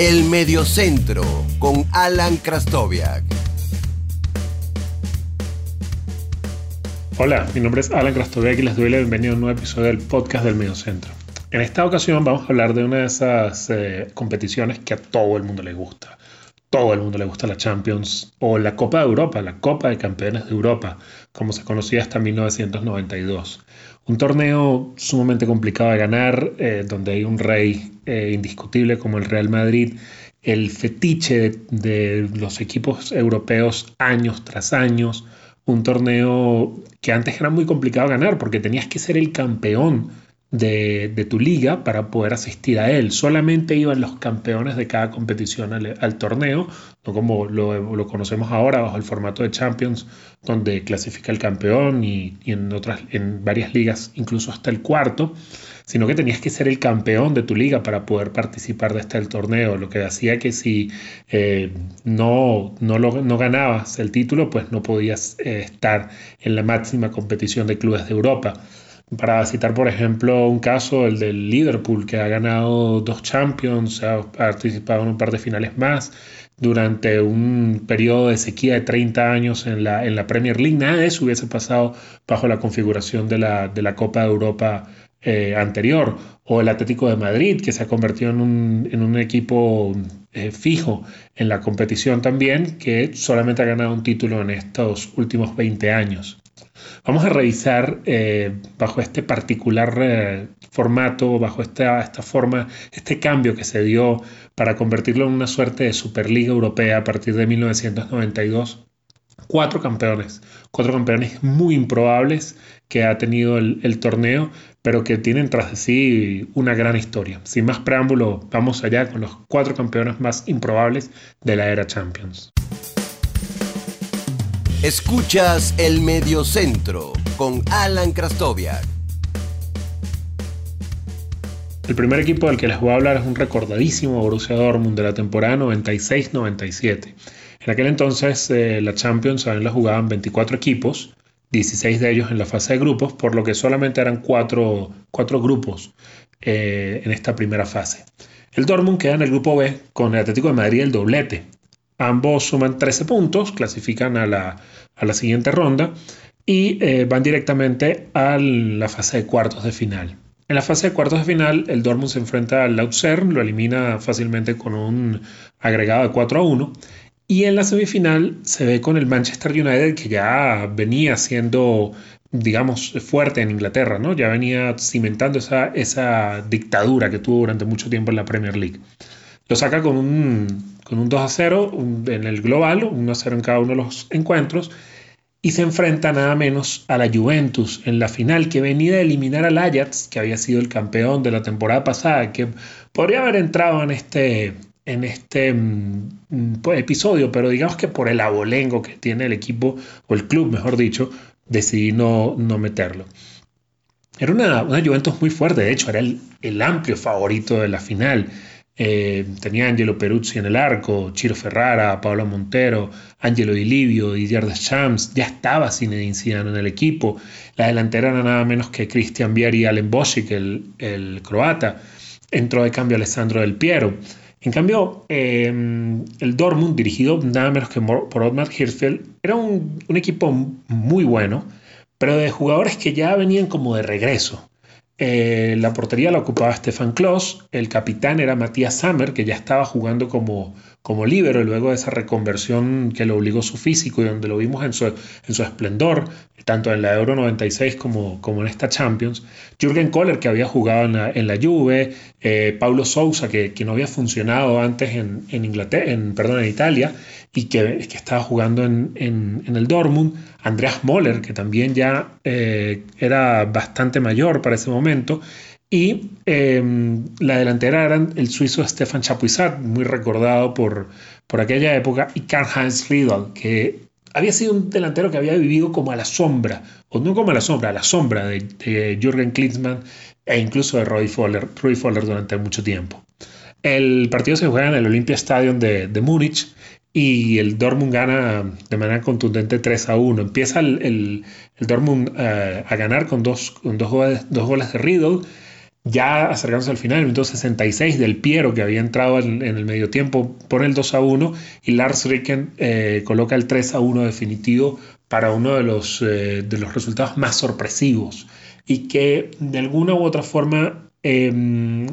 El Mediocentro con Alan Krastoviak. Hola, mi nombre es Alan Krastoviak y les doy la bienvenida a un nuevo episodio del podcast del Mediocentro. En esta ocasión vamos a hablar de una de esas eh, competiciones que a todo el mundo le gusta. Todo el mundo le gusta la Champions o la Copa de Europa, la Copa de Campeones de Europa, como se conocía hasta 1992. Un torneo sumamente complicado de ganar, eh, donde hay un rey eh, indiscutible como el Real Madrid, el fetiche de, los equipos europeos años tras años, un torneo que antes era muy complicado ganar porque tenías que ser el campeón de, tu liga para poder asistir a él. Solamente iban los campeones de cada competición al, torneo, no como lo, conocemos ahora bajo el formato de Champions, donde clasifica el campeón y, en, otras, en varias ligas incluso hasta el cuarto, sino que tenías que ser el campeón de tu liga para poder participar de este torneo, lo que hacía que si eh, no, no, no ganabas el título, pues no podías eh, estar en la máxima competición de clubes de Europa. Para citar, por ejemplo, un caso, el del Liverpool, que ha ganado dos Champions, ha participado en un par de finales más durante un periodo de sequía de 30 años en la, en la Premier League. Nada de eso hubiese pasado bajo la configuración de la, de la Copa de Europa eh, anterior. O el Atlético de Madrid, que se ha convertido en un, en un equipo eh, fijo en la competición también, que solamente ha ganado un título en estos últimos 20 años. Vamos a revisar eh, bajo este particular eh, formato, bajo esta, esta forma, este cambio que se dio para convertirlo en una suerte de Superliga Europea a partir de 1992. Cuatro campeones, cuatro campeones muy improbables que ha tenido el, el torneo, pero que tienen tras de sí una gran historia. Sin más preámbulo, vamos allá con los cuatro campeones más improbables de la era Champions. Escuchas el Mediocentro con Alan Krastoviak. El primer equipo del que les voy a hablar es un recordadísimo Borussia Dortmund de la temporada 96-97. En aquel entonces eh, la Champions saben, la jugaban 24 equipos, 16 de ellos en la fase de grupos, por lo que solamente eran 4, grupos eh, en esta primera fase. El Dortmund queda en el grupo B con el Atlético de Madrid el doblete, Ambos suman 13 puntos, clasifican a la, siguiente ronda y eh, van directamente a la fase de cuartos de final. En la fase de cuartos de final, el Dortmund se enfrenta al Luzern, lo elimina fácilmente con un agregado de 4 a 1. Y en la semifinal se ve con el Manchester United, que ya venía siendo, digamos, fuerte en Inglaterra, ¿no? Ya venía cimentando esa, esa dictadura que tuvo durante mucho tiempo en la Premier League. Lo saca con un, con un 2 a 0 en el global, 1 a 0 en cada uno de los encuentros, y se enfrenta nada menos a la Juventus en la final, que venía a eliminar al Ajax, que había sido el campeón de la temporada pasada, que podría haber entrado en este, en este mm, pues, episodio, pero digamos que por el abolengo que tiene el equipo, o el club, mejor dicho, decidí no, no meterlo. Era una, una Juventus muy fuerte, de hecho, era el amplio favorito de la final. Eh, tenía Angelo Peruzzi en el arco, Chiro Ferrara, Pablo Montero, Angelo Di Livio, Didier Deschamps, ya estaba Zinedine Zidane en el equipo. La delantera era nada menos que Cristian Vieri y Alen Bosic, el, el, croata. Entró de cambio Alessandro Del Piero. En cambio, eh, el Dortmund, dirigido nada menos que por Otmar Hirschfeld, era un, un equipo muy bueno, pero de jugadores que ya venían como de regreso. Eh, la portería la ocupaba Stefan Kloss, el capitán era Matías Sammer, que ya estaba jugando como, como líbero luego de esa reconversión que lo obligó su físico y donde lo vimos en su, en su esplendor, tanto en la Euro 96 como, como en esta Champions. Jürgen Kohler, que había jugado en la, en la Juve, eh, Paulo Sousa, que, que, no había funcionado antes en, en en, perdón, en Italia, y que, que estaba jugando en, en, el Dortmund, Andreas Moller, que también ya eh, era bastante mayor para ese momento, y em, la delantera era el suizo Stefan Chapuisat, muy recordado por, por aquella época, y Karl-Heinz Riedel, que había sido un delantero que había vivido como a la sombra, o no como a la sombra, a la sombra de, Jürgen Klinsmann e incluso de Roy Foller, Roy Foller durante mucho tiempo. El partido se juega en el Olympia Stadium de, de Múnich y el Dortmund gana de manera contundente 3 a 1. Empieza el, el, Dortmund eh, a ganar con, dos, dos, goles, dos goles de Riddle ya acercándose al final, el minuto 66 del Piero que había entrado en, el medio tiempo, pone el 2 a 1 y Lars Ricken eh, coloca el 3 a 1 definitivo para uno de los, eh, de los resultados más sorpresivos. Y que de alguna u otra forma em,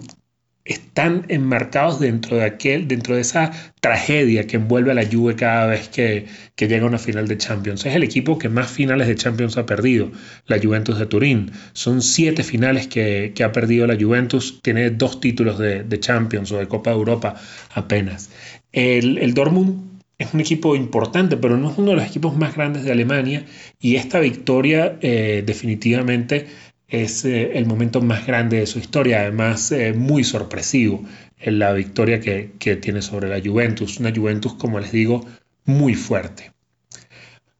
están enmarcados dentro de aquel, dentro de esa tragedia que envuelve a la Juve cada vez que, llega a una final de Champions. Es el equipo que más finales de Champions ha perdido, la Juventus de Turín. Son siete finales que, ha perdido la Juventus, tiene dos títulos de, Champions o de Copa de Europa apenas. El, Dortmund es un equipo importante, pero no es uno de los equipos más grandes de Alemania y esta victoria eh, definitivamente es eh, el momento más grande de su historia, además eh, muy sorpresivo en la victoria que, tiene sobre la Juventus, una Juventus, como les digo, muy fuerte.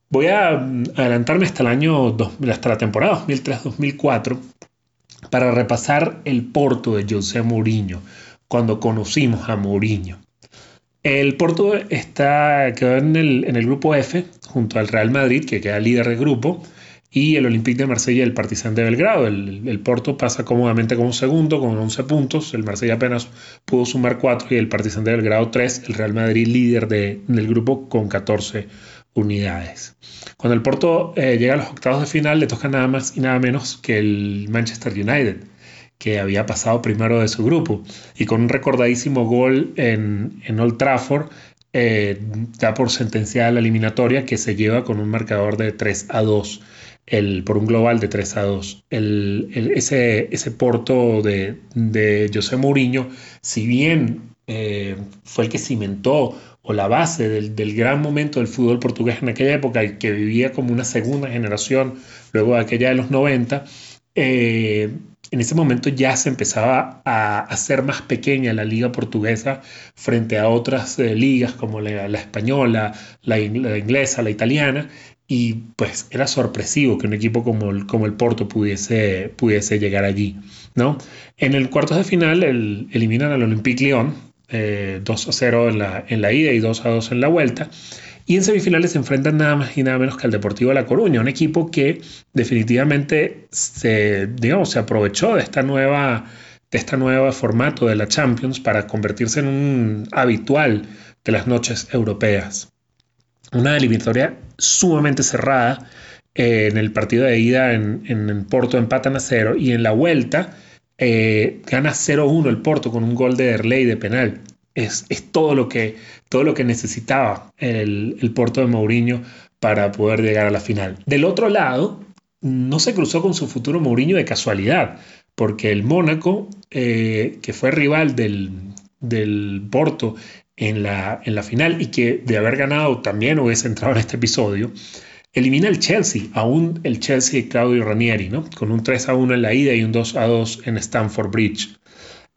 Voy a mm, adelantarme hasta el año, hasta la temporada 2003-2004 para repasar el Porto de José Mourinho, cuando conocimos a Mourinho. El Porto está, quedó en el, en el grupo F junto al Real Madrid, que queda líder del grupo, y el Olympique de Marsella y el Partizan de Belgrado. El, Porto pasa cómodamente como segundo con 11 puntos, el Marsella apenas pudo sumar 4 y el Partizan de Belgrado 3, el Real Madrid líder del grupo con 14 unidades. Cuando el Porto eh, llega a los octavos de final le toca nada más y nada menos que el Manchester United que había pasado primero de su grupo y con un recordadísimo gol en, en Old Trafford eh, da por sentenciada la eliminatoria que se lleva con un marcador de 3 a 2 el, por un global de 3 a 2. El, ese, ese porto de, de José Mourinho, si bien eh, fue el que cimentó o la base del, del, gran momento del fútbol portugués en aquella época y que vivía como una segunda generación luego de aquella de los 90, eh, en ese momento ya se empezaba a hacer más pequeña la liga portuguesa frente a otras eh, ligas como la, la española, la, la, inglesa, la italiana, y pues era sorpresivo que un equipo como el, como el Porto pudiese, pudiese llegar allí. ¿no? En el cuartos de final el, eliminan al Olympique Lyon, 2 eh, a 0 en la, en la ida y 2 a 2 en la vuelta. Y en semifinales se enfrentan nada más y nada menos que al Deportivo La Coruña, un equipo que definitivamente se, digamos, se aprovechó de esta nueva de formato de la Champions para convertirse en un habitual de las noches europeas una eliminatoria sumamente cerrada. Eh, en el partido de ida en, en, Porto empatan a cero y en la vuelta eh, gana 0-1 el Porto con un gol de Derley de penal. Es, es, todo, lo que, todo lo que necesitaba el, el Porto de Mourinho para poder llegar a la final. Del otro lado, no se cruzó con su futuro Mourinho de casualidad, porque el Mónaco, eh, que fue rival del, del Porto en la, en la final y que de haber ganado también hubiese entrado en este episodio, elimina el Chelsea, aún el Chelsea de Claudio Ranieri, ¿no? con un 3 a 1 en la ida y un 2 a 2 en Stamford Bridge.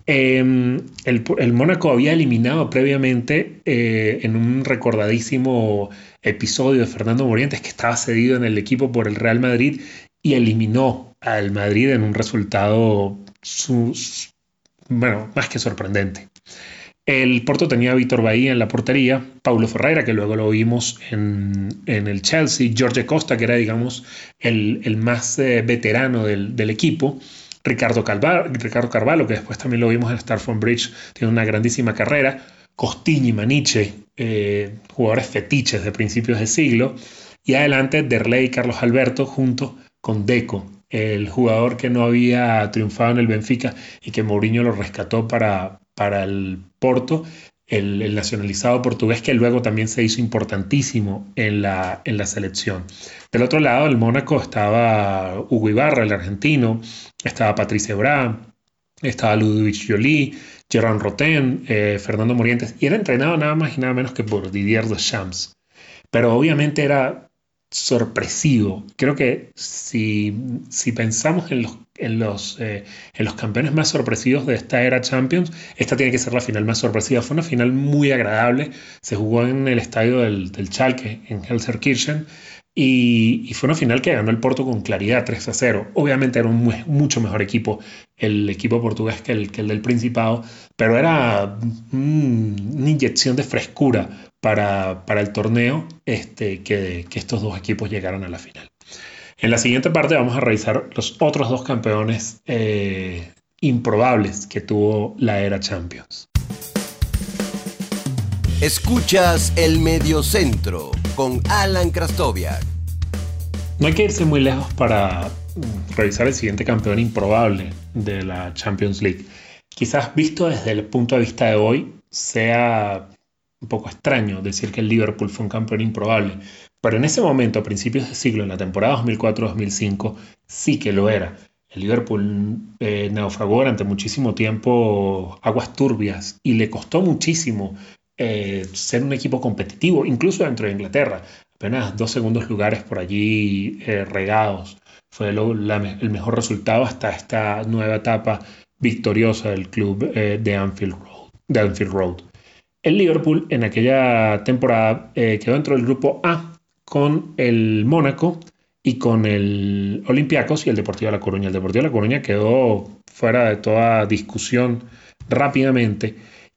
Em, el, el, Mónaco había eliminado previamente eh, en un recordadísimo episodio de Fernando Morientes que estaba cedido en el equipo por el Real Madrid y eliminó al Madrid en un resultado bueno, más que sorprendente. El Porto tenía a Víctor Bahía en la portería, Paulo Ferreira, que luego lo vimos en, el Chelsea, Jorge Costa, que era, digamos, el, más eh, veterano del, equipo, Ricardo, Ricardo Carvalho, que después también lo vimos en Starford Bridge, tiene una grandísima carrera, Costini, Maniche, eh, jugadores fetiches de principios de siglo, y adelante Derley y Carlos Alberto junto con Deco, el jugador que no había triunfado en el Benfica y que Mourinho lo rescató para, para el Porto, el, nacionalizado portugués que luego también se hizo importantísimo en la, en la selección. Del otro lado, el Mónaco estaba Hugo Ibarra, el argentino, estaba Patricia Bra, estaba Ludovic Joly, Gerard Roten, eh, Fernando Morientes, y era entrenado nada más y nada menos que por Didier Deschamps. Pero obviamente era sorpresivo. Creo que si, si pensamos en los, en, los, eh, en los campeones más sorpresivos de esta era Champions, esta tiene que ser la final más sorpresiva. Fue una final muy agradable. Se jugó en el estadio del, del Schalke, en Helserkirchen. Y, y, fue una final que ganó el Porto con claridad, 3 a 0. Obviamente era un mucho mejor equipo el equipo portugués que el, del Principado, pero era una inyección de frescura para, para el torneo este, que, que, estos dos equipos llegaron a la final. En la siguiente parte vamos a revisar los otros dos campeones eh, improbables que tuvo la era Champions. Escuchas el Mediocentro con Alan Krastoviak. No hay que irse muy lejos para revisar el siguiente campeón improbable de la Champions League. Quizás visto desde el punto de vista de hoy sea un poco extraño decir que el Liverpool fue un campeón improbable, pero en ese momento, a principios de siglo, en la temporada 2004-2005, sí que lo era. El Liverpool eh, naufragó durante muchísimo tiempo aguas turbias y le costó muchísimo eh, ser un equipo competitivo, incluso dentro de Inglaterra. Apenas dos segundos lugares por allí eh, regados. Fue el mejor resultado hasta esta nueva etapa victoriosa del club de, Anfield Road, de Anfield Road. El Liverpool en aquella temporada quedó dentro del grupo A con el Mónaco y con el Olympiacos y el Deportivo de La Coruña. El Deportivo de La Coruña quedó fuera de toda discusión rápidamente,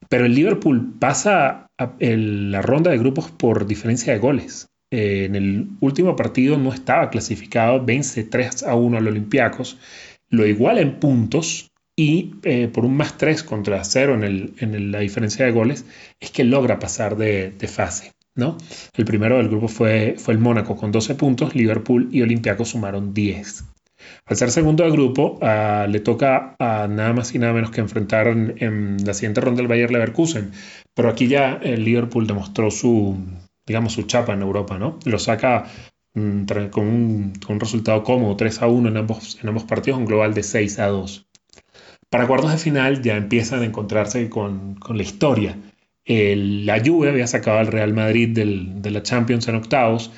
pero el Liverpool pasa a la ronda de grupos por diferencia de goles. Eh, en el último partido no estaba clasificado, vence 3 a 1 al Olympiacos, lo iguala en puntos y eh, por un más 3 contra 0 en, la diferencia de goles es que logra pasar de fase. ¿no? El primero del grupo fue, fue el Mónaco con 12 puntos, Liverpool y Olympiacos sumaron 10. Al ser segundo del grupo, ah, le toca a nada más y nada menos que enfrentar en, la siguiente ronda el Bayer Leverkusen. Pero aquí ya el Liverpool demostró su, digamos, su chapa en Europa, ¿no? Lo saca mm, con, un, resultado cómodo, 3 a 1 en ambos, en ambos partidos, un global de 6 a 2. Para cuartos de final ya empiezan a encontrarse con, con la historia la Juve había sacado al Real Madrid de la Champions en octavos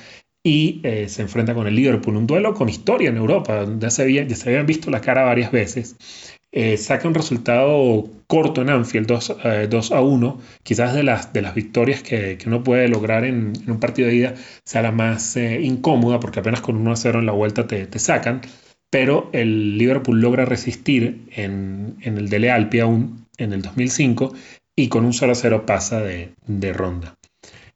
y eh, se enfrenta con el Liverpool, un duelo con historia en Europa, ya se, ya se habían visto la cara varias veces. Eh, saca un resultado corto en Anfield, 2, eh, a 1, quizás de las, de las victorias que, que uno puede lograr en, un partido de ida sea la más incómoda, porque apenas con 1 a 0 en la vuelta te, te sacan, pero el Liverpool logra resistir en, en el Dele Alpi aún en el 2005 y con un 0-0 pasa de, ronda.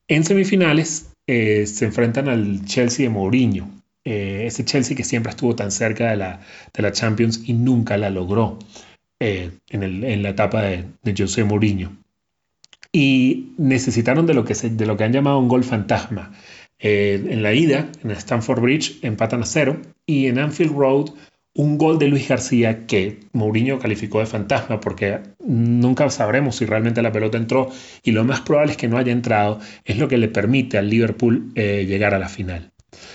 En semifinales eh, se enfrentan al Chelsea de Mourinho, eh, ese Chelsea que siempre estuvo tan cerca de la, de la Champions y nunca la logró eh, en, la etapa de, José Mourinho. Y necesitaron de lo, que de lo que han llamado un gol fantasma. en la ida, en Stamford Bridge, empatan a cero y en Anfield Road un gol de Luis García que Mourinho calificó de fantasma porque nunca sabremos si realmente la pelota entró y lo más probable es que no haya entrado, es lo que le permite al Liverpool eh, llegar a la final.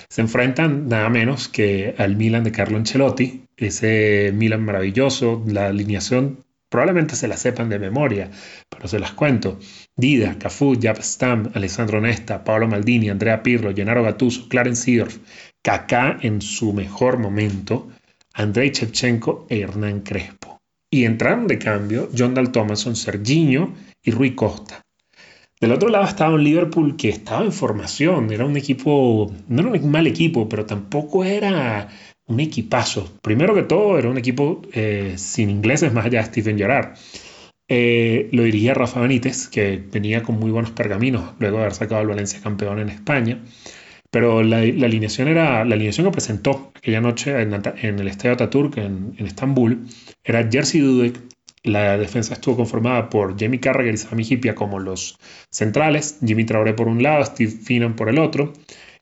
Se enfrentan nada menos que al Milan de Carlo Ancelotti, ese Milan maravilloso, la alineación probablemente se la sepan de memoria, pero se las cuento. Dida, Cafú, Jab Stam, Alessandro Nesta, Paolo Maldini, Andrea Pirlo, Gennaro Gattuso, Clarence Seedorf, Kaká en su mejor momento, Andrei Shevchenko e Hernán Crespo. Y entraron de cambio John Dal Thomason, Serginho y Rui Costa. Del otro lado estaba un Liverpool que estaba en formación, era un equipo, no era un mal equipo, pero tampoco era un equipazo. Primero que todo, era un equipo eh, sin ingleses más allá de Steven Gerrard. Eh, lo dirigía Rafa Benítez, que venía con muy buenos pergaminos luego de haber sacado al Valencia campeón en España. Pero la, alineación era la alineación que presentó aquella noche en, el Estadio Ataturk en, Estambul era Jersey Dudek. La defensa estuvo conformada por Jamie Carragher y Sami Hipia como los centrales, Jimmy Traoré por un lado, Steve Finnan por el otro.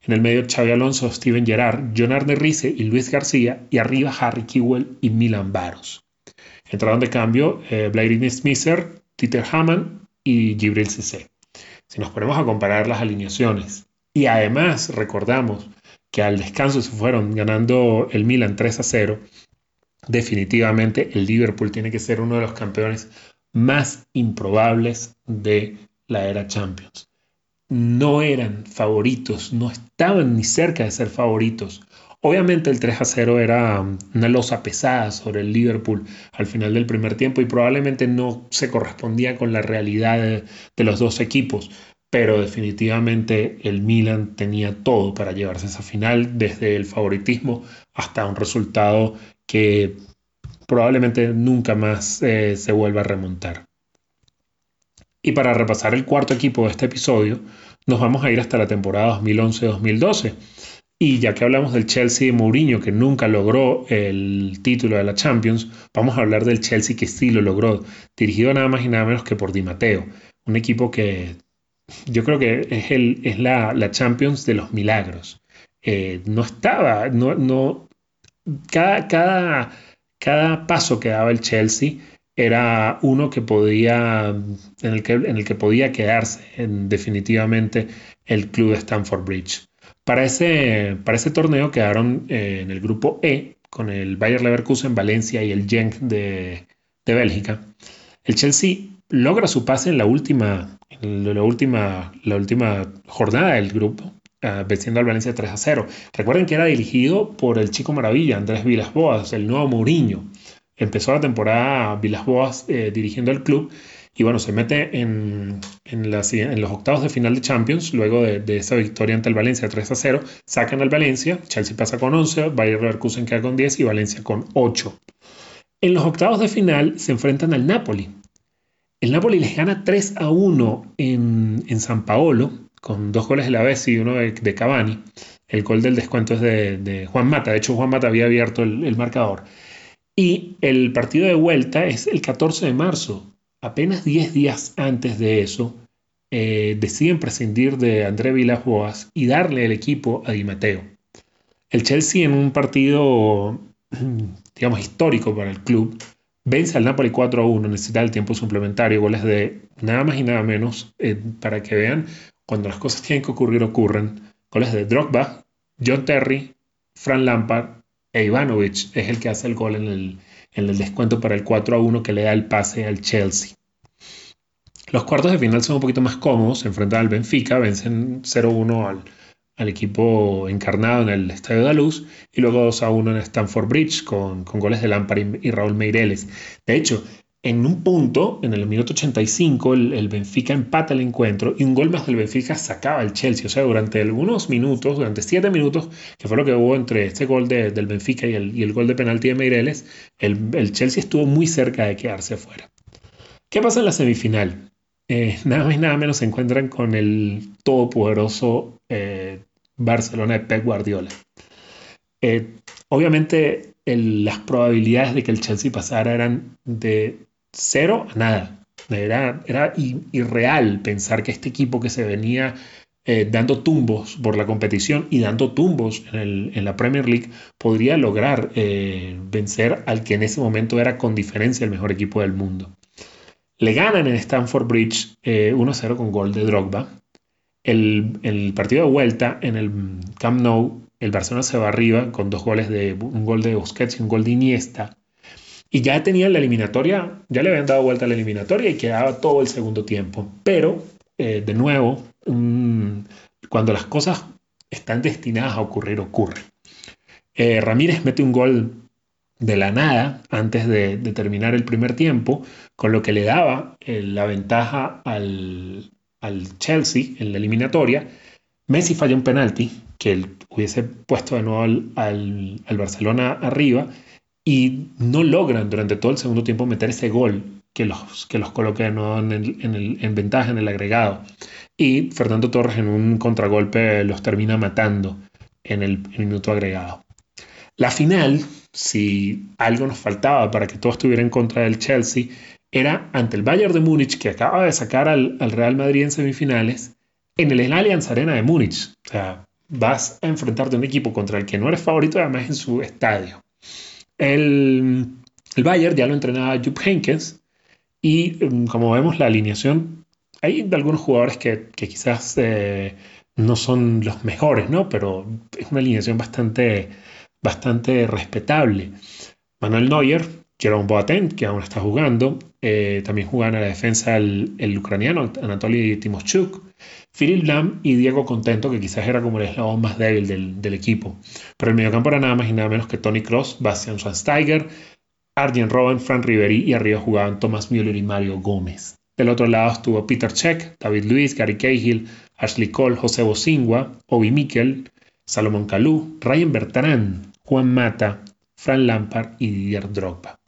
En el medio Xavi Alonso, Steven Gerrard, John Arne Rice y Luis García. Y arriba Harry Kewell y Milan Baros. Entraron de cambio eh, Vladimir Smisser, Dieter Hamann y Gibril Cissé. Si nos ponemos a comparar las alineaciones y además recordamos que al descanso se fueron ganando el Milan 3 a 0. Definitivamente el Liverpool tiene que ser uno de los campeones más improbables de la era Champions. No eran favoritos, no estaban ni cerca de ser favoritos. Obviamente el 3 a 0 era una losa pesada sobre el Liverpool al final del primer tiempo y probablemente no se correspondía con la realidad de los dos equipos pero definitivamente el Milan tenía todo para llevarse esa final, desde el favoritismo hasta un resultado que probablemente nunca más eh, se vuelva a remontar. Y para repasar el cuarto equipo de este episodio, nos vamos a ir hasta la temporada 2011-2012. Y ya que hablamos del Chelsea de Mourinho, que nunca logró el título de la Champions, vamos a hablar del Chelsea que sí lo logró, dirigido nada más y nada menos que por Di Matteo, un equipo que yo creo que es, el, es la, Champions de los milagros. Eh, no estaba, no, no, cada, cada, cada paso que daba el Chelsea era uno que podía, en el que, en el que podía quedarse en, definitivamente el club de Stamford Bridge. Para ese, para ese torneo quedaron eh, en el grupo E con el Bayer Leverkusen, Valencia y el Genk de, de Bélgica. El Chelsea logra su pase en la última, la última, la última jornada del grupo, uh, venciendo al Valencia 3 a 0. Recuerden que era dirigido por el chico maravilla, Andrés Vilas-Boas, el nuevo Mourinho. Empezó la temporada Vilas-Boas eh, dirigiendo el club y bueno, se mete en, en, los octavos de final de Champions, luego de, esa victoria ante el Valencia 3 a 0, sacan al Valencia, Chelsea pasa con 11, Bayer Leverkusen queda con 10 y Valencia con 8. En los octavos de final se enfrentan al Napoli. El Napoli les gana 3 a 1 en, en San Paolo, con dos goles de la vez y uno de, Cavani. El gol del descuento es de, Juan Mata. De hecho, Juan Mata había abierto el, marcador. Y el partido de vuelta es el 14 de marzo. Apenas 10 días antes de eso, eh, deciden prescindir de André Vilas Boas y darle el equipo a Di Matteo. El Chelsea en un partido, digamos, histórico para el club, vence al Napoli 4 a 1, necesita el tiempo suplementario, goles de nada más y nada menos, eh, para que vean cuando las cosas tienen que ocurrir, ocurren. Goles de Drogba, John Terry, Fran Lampard e Ivanovic es el que hace el gol en el, en el descuento para el 4 a 1 que le da el pase al Chelsea. Los cuartos de final son un poquito más cómodos, se enfrentan al Benfica, vencen 0-1 al, al, equipo encarnado en el Estadio de Luz y luego 2-1 en Stamford Bridge con, con goles de Lampard y, y Raúl Meireles. De hecho, en un punto, en el minuto 85, el, Benfica empata el encuentro y un gol más del Benfica sacaba al Chelsea. O sea, durante algunos minutos, durante siete minutos, que fue lo que hubo entre este gol del Benfica y el, gol de penalti de Meireles, el, Chelsea estuvo muy cerca de quedarse fuera. ¿Qué pasa en la semifinal? Eh, nada más y nada menos se encuentran con el todopoderoso eh, Barcelona de Pep Guardiola. Eh, obviamente las probabilidades de que el Chelsea pasara eran de cero a nada. Era, era irreal pensar que este equipo que se venía eh, dando tumbos por la competición y dando tumbos en, la Premier League podría lograr eh, vencer al que en ese momento era con diferencia el mejor equipo del mundo. Le ganan en Stamford Bridge 1-0 eh, con gol de Drogba. El, el, partido de vuelta en el Camp Nou, el Barcelona se va arriba con dos goles de un gol de Busquets y un gol de Iniesta. Y ya tenían la eliminatoria, ya le habían dado vuelta a la eliminatoria y quedaba todo el segundo tiempo. Pero, eh, de nuevo, cuando las cosas están destinadas a ocurrir, ocurre. Eh, Ramírez mete un gol de la nada antes de, terminar el primer tiempo, con lo que le daba eh, la ventaja al, Chelsea en la eliminatoria. Messi falla un penalti que hubiese puesto de nuevo al Barcelona arriba y no logran durante todo el segundo tiempo meter ese gol que los, que los coloque en, en, ventaja en el agregado. Y Fernando Torres en un contragolpe los termina matando en el, minuto agregado. La final, si algo nos faltaba para que todo estuviera en contra del Chelsea, era ante el Bayern de Múnich, que acaba de sacar al, al Real Madrid en semifinales, en el Allianz Arena de Múnich. O sea, vas a enfrentarte a un equipo contra el que no eres favorito, además en su estadio. El, el Bayern ya lo entrenaba Jupp Heynckes y mm, como vemos la alineación, hay algunos jugadores que, quizás eh, no son los mejores, ¿no? Pero es una alineación bastante, bastante respetable. Manuel Neuer, Jerome Boateng, que aún está jugando, eh, también juegan a la defensa el, ucraniano Anatoly Timoshchuk, Philip Lam y Diego Contento, que quizás era como el eslabón más débil del, equipo. Pero el mediocampo era nada más y nada menos que Tony Cross, Bastian Schweinsteiger, Arjen Robben, Frank Riveri y arriba jugaban Thomas Müller y Mario Gómez. Del otro lado estuvo Peter Check, David Luiz, Gary Cahill, Ashley Cole, José Bosingua, Obi Mikel, Salomón Calú, Ryan Bertrand, Juan Mata, Fran Lampard y Didier Drogba.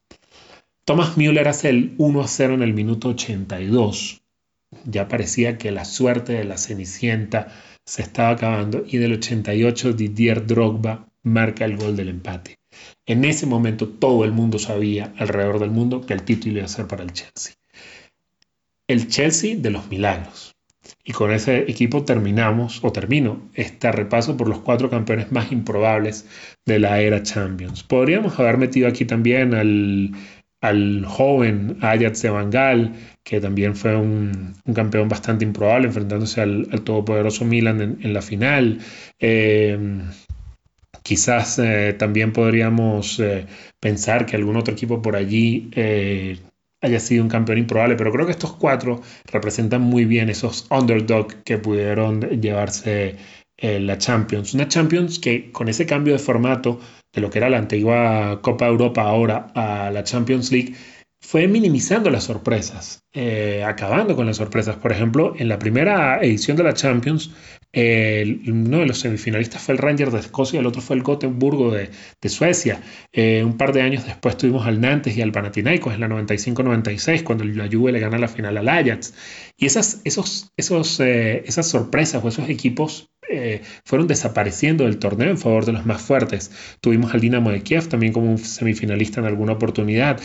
Thomas Müller hace el 1 0 en el minuto 82 ya parecía que la suerte de la Cenicienta se estaba acabando y del 88 Didier Drogba marca el gol del empate. En ese momento todo el mundo sabía alrededor del mundo que el título iba a ser para el Chelsea. El Chelsea de los milagros. Y con ese equipo terminamos, o termino, este repaso por los cuatro campeones más improbables de la era Champions. Podríamos haber metido aquí también al, al joven Ajax de Bangal, que también fue un, campeón bastante improbable, enfrentándose al, todopoderoso Milan en, la final. Eh, quizás eh, también podríamos eh, pensar que algún otro equipo por allí haya sido un campeón improbable, pero creo que estos cuatro representan muy bien esos underdog que pudieron llevarse la Champions. Una Champions que con ese cambio de formato de lo que era la antigua Copa Europa ahora a la Champions League, fue minimizando las sorpresas, eh, acabando con las sorpresas. Por ejemplo, en la primera edición de la Champions, uno de los semifinalistas fue el Ranger de Escocia, el otro fue el Gotemburgo de, Suecia. Eh, un par de años después tuvimos al Nantes y al Panathinaikos en la 95-96, cuando la Juve le gana la final al Ajax. Y esas, esos, esos, eh, esas sorpresas o esos equipos eh, fueron desapareciendo del torneo en favor de los más fuertes. Tuvimos al Dinamo de Kiev también como un semifinalista en alguna oportunidad,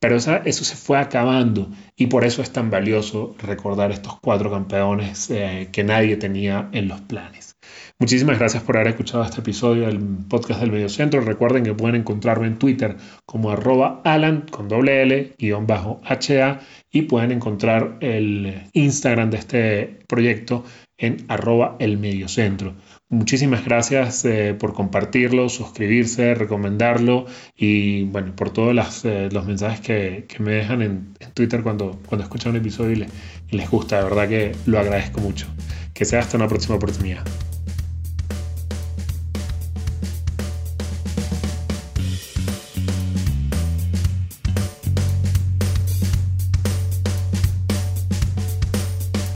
pero eso se fue acabando y por eso es tan valioso recordar estos cuatro campeones eh, que nadie tenía en los planes. Muchísimas gracias por haber escuchado este episodio del podcast del Medio Centro. Recuerden que pueden encontrarme en Twitter como arroba Alan con doble L guion bajo HA y pueden encontrar el Instagram de este proyecto en arroba el mediocentro. Muchísimas gracias eh, por compartirlo, suscribirse, recomendarlo y bueno, por todos eh, los mensajes que, me dejan en, Twitter cuando, cuando escuchan un episodio y, y les gusta. De verdad que lo agradezco mucho. Que sea hasta una próxima oportunidad.